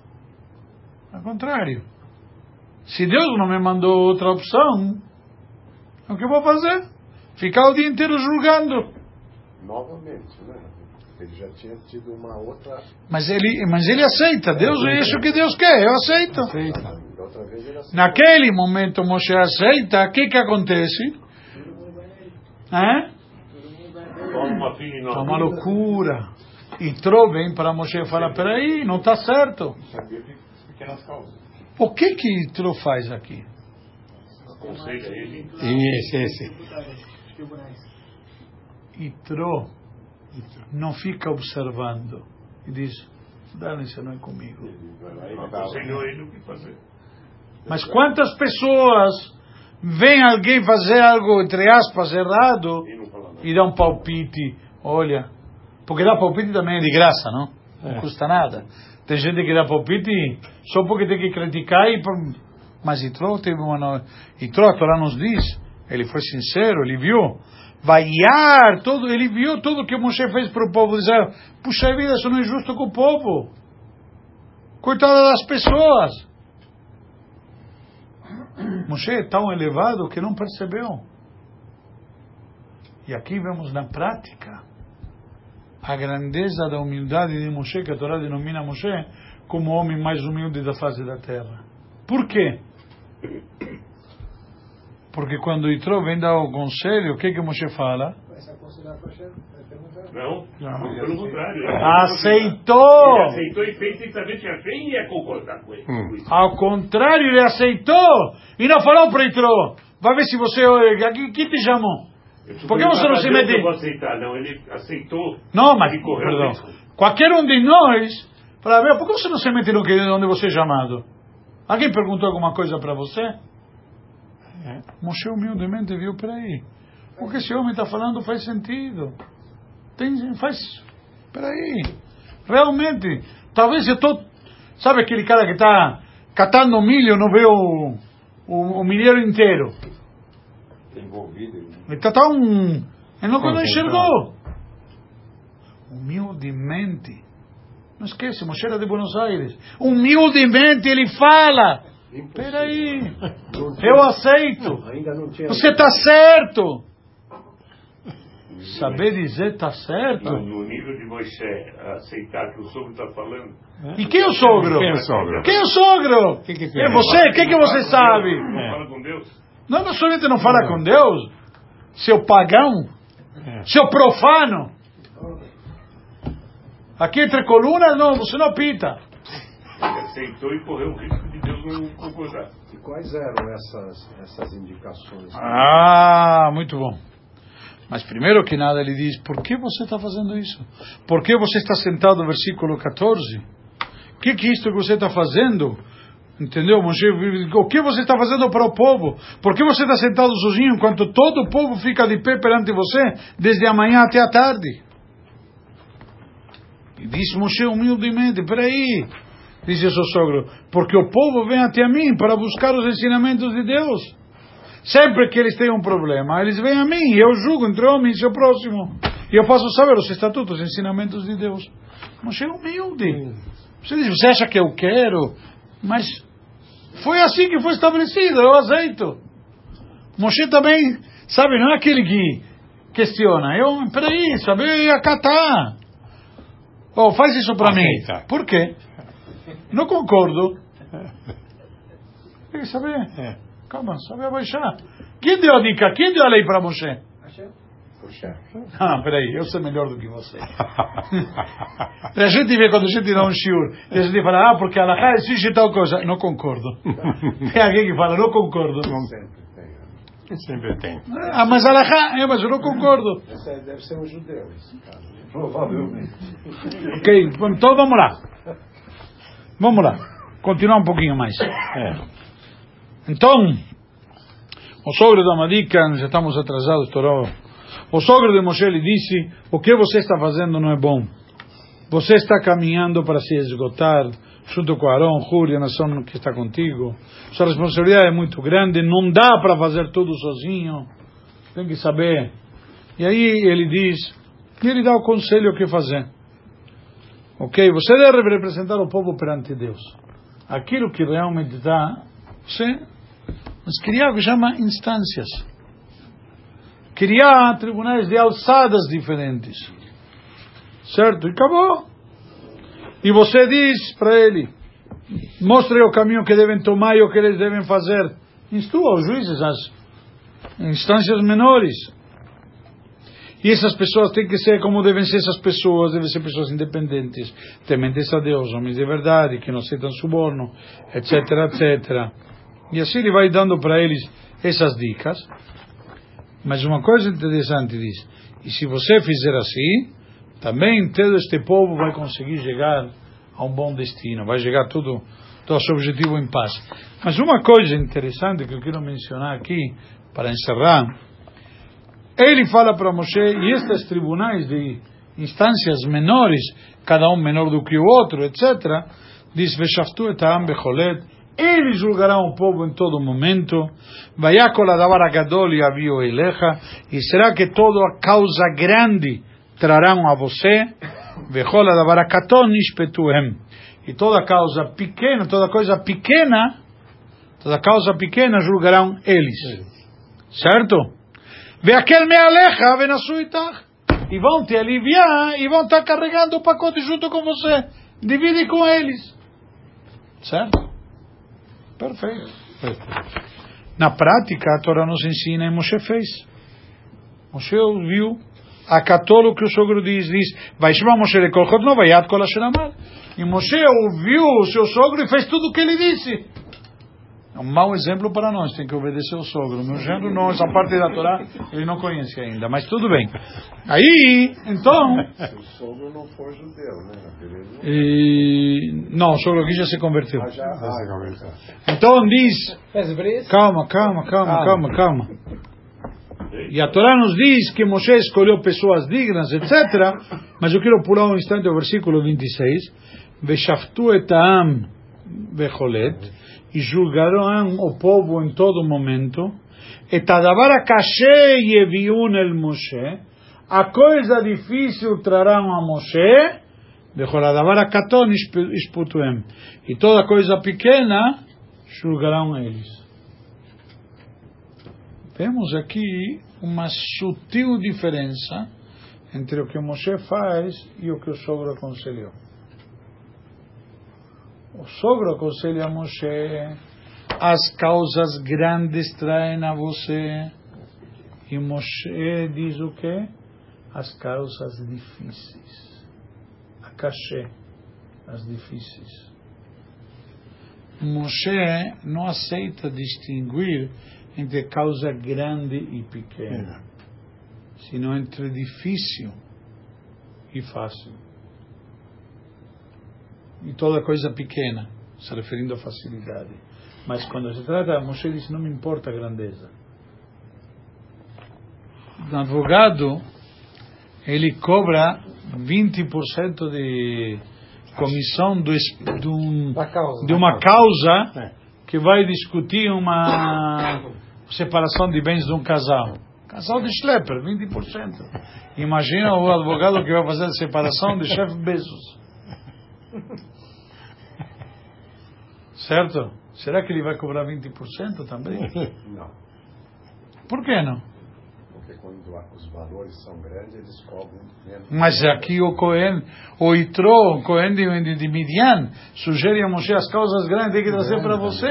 Ao contrário. Se Deus não me mandou outra opção, o que eu vou fazer? Ficar o dia inteiro julgando. Novamente, né? Ele já tinha tido uma outra. Mas ele, mas ele aceita. Deus é isso que Deus quer. Eu aceito. Da outra vez ele aceitou. Naquele momento Moshe aceita. O que que acontece? Toma É uma loucura. E Tro vem para Moshe e fala, peraí, não está certo. Que. O que que Tro faz aqui? Aconselha ele. Esse, esse. E Tro não fica observando. E diz, dane-se, não é comigo. Aconselhou ele o que fazer. Mas quantas pessoas vem alguém fazer algo, entre aspas, errado E dá um palpite, olha, porque dar palpite também é de graça, não? Não custa nada. Tem gente que dá palpite só porque tem que criticar e mas Itró teve uma. Itró, a Torá nos diz, ele foi sincero, ele viu, vaiar todo, ele viu tudo que Moshe fez para o povo Israel. Puxa vida, isso não é justo com o povo. Coitada das pessoas. Moshe é tão elevado que não percebeu. E aqui vemos na prática a grandeza da humildade de Moshe, que a Torá denomina Moshe como o homem mais humilde da face da terra. Por quê? Porque quando Itró vem dar o conselho, o que que Moshe fala? Vai perguntar? Não, pelo contrário. Aceitou! Ele aceitou e fez sem saber se a fé ia concordar com ele. isso. Ao contrário, ele aceitou e não falou para Itró. Vai ver se você. Aqui, quem te chamou? Por que você não se mete- Eu vou aceitar, não. Ele aceitou. Não, mas, perdão, qualquer um de nós, fala, meu, por que você não se mete no que, onde você é chamado? Alguém perguntou alguma coisa para você? É. Moshe humildemente viu, peraí, o que esse homem está falando faz sentido. Tem, faz, peraí, realmente, talvez eu estou, sabe aquele cara que está catando milho, não vê o, o, o milheiro inteiro. Envolvido. Ele está tão. Ele não, não enxergou. Humildemente. Não esquece, Moshe era de Buenos Aires. Humildemente ele fala. Espera aí. Eu aceito. Não. Você está certo. Saber dizer está certo. No, no nível de Moisés, aceitar que o sogro está falando. E quem é o sogro? Quem é o sogro? Quem é o sogro? Que que É você? O que, que você sabe? Não fala com Deus. Não, não somente não fala com Deus, seu pagão, É. seu profano. Aqui entre colunas, não, você não pita. Ele aceitou e correu o risco de Deus não concordar. E quais eram essas, essas indicações? Ah, muito bom. Mas primeiro que nada ele diz, por que você está fazendo isso? Por que você está sentado no versículo 14? O que, que é isto que você está fazendo? Entendeu, Moshe? O que você está fazendo para o povo? Por que você está sentado sozinho enquanto todo o povo fica de pé perante você desde a manhã até a tarde? E disse Moshe humildemente, peraí, disse seu sogro, porque o povo vem até mim para buscar os ensinamentos de Deus. Sempre que eles têm um problema, eles vêm a mim, e eu julgo entre homem e seu próximo. E eu posso saber os estatutos, os ensinamentos de Deus. Moshe é humilde. Você diz, você acha que eu quero? Mas foi assim que foi estabelecido, eu aceito. Moshe também, sabe, não é aquele que questiona. Eu, peraí, saber acatar. Oh, faz isso para mim. Aceita. Por quê? Não concordo. Tem que saber. É. Calma, sabe abaixar. Quem deu a dica? Quem deu a lei para Moshe? Chefe. Ah, peraí, eu sou melhor do que você. [laughs] a gente vê quando a gente dá um shiur, e a gente fala, ah, porque a Laha exige tal coisa. Não concordo. [laughs] Tem alguém que fala, não concordo. Sempre tem. Sempre tem. Ah, mas a Laha, é, mas eu não concordo. Deve ser um judeu, esse caso. Provavelmente. Ok, bom, então vamos lá. Vamos lá. Continuar um pouquinho mais. É. Então, o sogro da Madikan, já estamos atrasados, estourou. O sogro de Moshe lhe disse: O que você está fazendo não é bom. Você está caminhando para se esgotar, junto com Arão, Huri, a nação que está contigo. Sua responsabilidade é muito grande, não dá para fazer tudo sozinho. Tem que saber. E aí ele diz: e ele dá o conselho o que fazer. Ok? Você deve representar o povo perante Deus. Aquilo que realmente dá, você mas criar o que chama instâncias. Criar tribunais de alçadas diferentes. Certo? E acabou. E você diz para ele, mostre o caminho que devem tomar e o que eles devem fazer. Instrua os juízes, as instâncias menores. E essas pessoas têm que ser como devem ser essas pessoas, devem ser pessoas independentes, tementes a Deus, homens de verdade, que não aceitam suborno, etc, etc. E assim ele vai dando para eles essas dicas. Mas uma coisa interessante diz: e se você fizer assim, também todo este povo vai conseguir chegar a um bom destino, vai chegar tudo, todo seu objetivo em paz. Mas uma coisa interessante que eu quero mencionar aqui, para encerrar, ele fala para Moshe, e estes tribunais de instâncias menores, cada um menor do que o outro, etc., diz, Veshaftu et ha'am becholet, eles julgarão o povo em todo momento, e e será que toda a causa grande trarão a você, e toda causa pequena, toda coisa pequena, toda causa pequena julgarão eles. Certo? Veaquel me aleja, venasuitach. E vão te aliviar e vão estar carregando o pacote junto com você. Divide com eles. Certo? Perfeito. Na prática, a Torá nos ensina e Moshe fez. Moshe ouviu, acatou o que o sogro diz, diz, vai chamar Moshe de Kolchot no vayat kol asher amar. E Moshe ouviu o seu sogro e fez tudo o que ele disse. É um mau exemplo para nós, tem que obedecer o sogro. Meu genro não, essa parte da Torá ele não conhece ainda, mas tudo bem. Aí, então, Se o sogro não for judeu, né? E, não, o sogro aqui já se converteu. Ah, já, ah, Então diz, Calma, calma, calma, calma, calma. E a Torá nos diz que Moshe escolheu pessoas dignas, etc. Mas eu quero pular um instante ao versículo 26. Veshaftu et ha'am becholet. E julgarão o povo em todo momento. Et adavar akashe yeviun el Moshe. A coisa difícil trarão a Moshe. Bechol adavar akaton isputuem. E toda coisa pequena julgarão eles. Vemos aqui uma sutil diferença entre o que Moshe faz e o que o sogro aconselhou. O sogro aconselha a Moshe, as causas grandes traem a você. E Moshe diz o quê? As causas difíceis. A cachê, as difíceis. Moshe não aceita distinguir entre causa grande e pequena, sino entre difícil e fácil. E toda coisa pequena, se referindo à facilidade. Mas quando se trata, Moshe diz: não me importa a grandeza. O advogado, ele cobra 20% de comissão do, de, um, causa. de uma causa que vai discutir uma separação de bens de um casal. Casal de schlepper, 20%. Imagina o advogado que vai fazer a separação de chefe Bezos. [laughs] Certo? Será que ele vai cobrar 20% também? [laughs] Não. Por que não? Porque quando os valores são grandes, eles cobram menos. Mas aqui o Cohen, o Itro, o Cohen de, de, Midian, sugere a Moshe as causas grandes tem que trazer para você.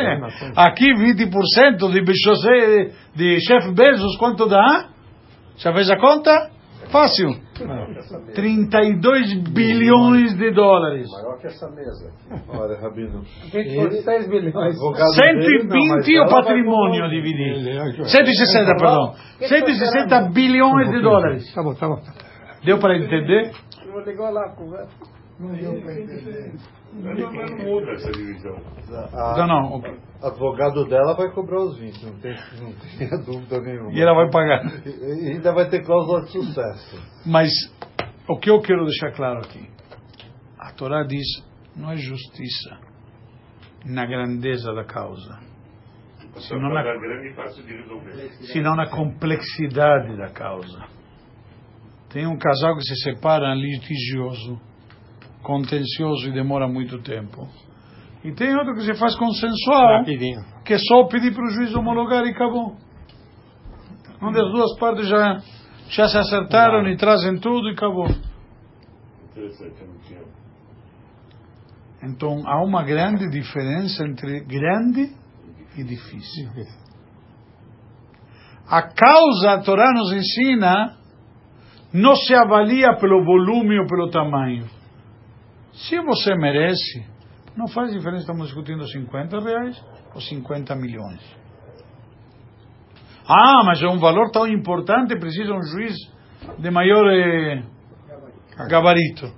Aqui 20% de Bechosé, de chefe Bezos, quanto dá? Já fez a conta? Fácil. 32 bilhões de dólares. Maior que essa mesa. Olha, Rabino. 20 por 6 bilhões. advogado dele, não, mas 120 o ela vai patrimônio a dividir. 160, perdão. 160 bilhões de dólares. Tá bom, tá bom. Deu para entender? Vou ligar lá, conversa. Não deu para entender. Não muda essa divisão. A- Não, não. ok. advogado dela vai cobrar os 20, não tem, não tenha [laughs] dúvida nenhuma. E ela vai pagar. E- e ainda vai ter cláusula de sucesso. Mas o que eu quero deixar claro aqui, a Torá diz, não é justiça na grandeza da causa, Senão na- senão na complexidade da causa. Tem um casal que se separa litigioso, contencioso e demora muito tempo. E tem outro que se faz consensual, Rapidinho. que é só pedir para o juiz homologar e acabou. Onde as duas partes já, já se acertaram e trazem tudo e acabou. Então há uma grande diferença entre grande e difícil. A causa, a Torá nos ensina, não se avalia pelo volume ou pelo tamanho. Se você merece, não faz diferença, estamos discutindo 50 reais ou 50 milhões. Ah, mas é um valor tão importante, precisa um juiz de maior eh, gabarito.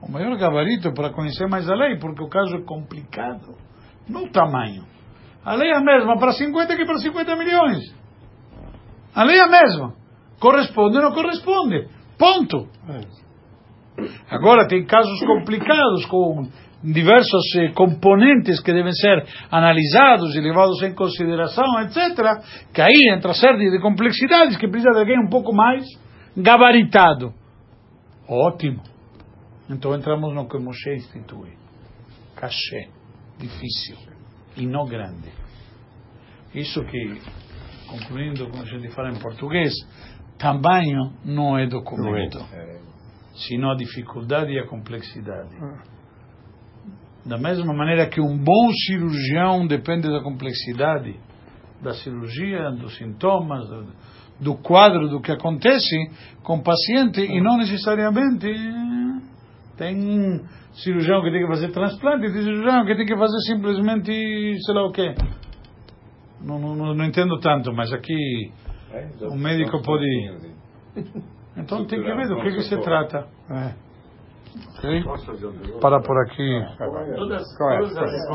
O maior gabarito é para conhecer mais a lei, porque o caso é complicado. Não o tamanho. A lei é a mesma para 50 que para 50 milhões. A lei é a mesma. Corresponde ou não corresponde. Ponto. Agora, tem casos complicados com diversos eh, componentes que devem ser analisados e levados em consideração, etc. Que aí entra série de complexidades que precisa de alguém um pouco mais gabaritado. Ótimo. Então entramos no que Moshe institui. Cachê. Difícil. E não grande. Isso que, concluindo, como a gente fala em português, tamanho não é documento. Sino a dificuldade e a complexidade. Da mesma maneira que um bom cirurgião depende da complexidade da cirurgia, dos sintomas, do, quadro do que acontece com o paciente e não necessariamente tem cirurgião que tem que fazer transplante, tem cirurgião que tem que fazer simplesmente sei lá o quê. Não, não, não entendo tanto, mas aqui o médico pode. [laughs] Então tem que ver do que, que se trata. É. Ok? Para por aqui. Todas, é? todas as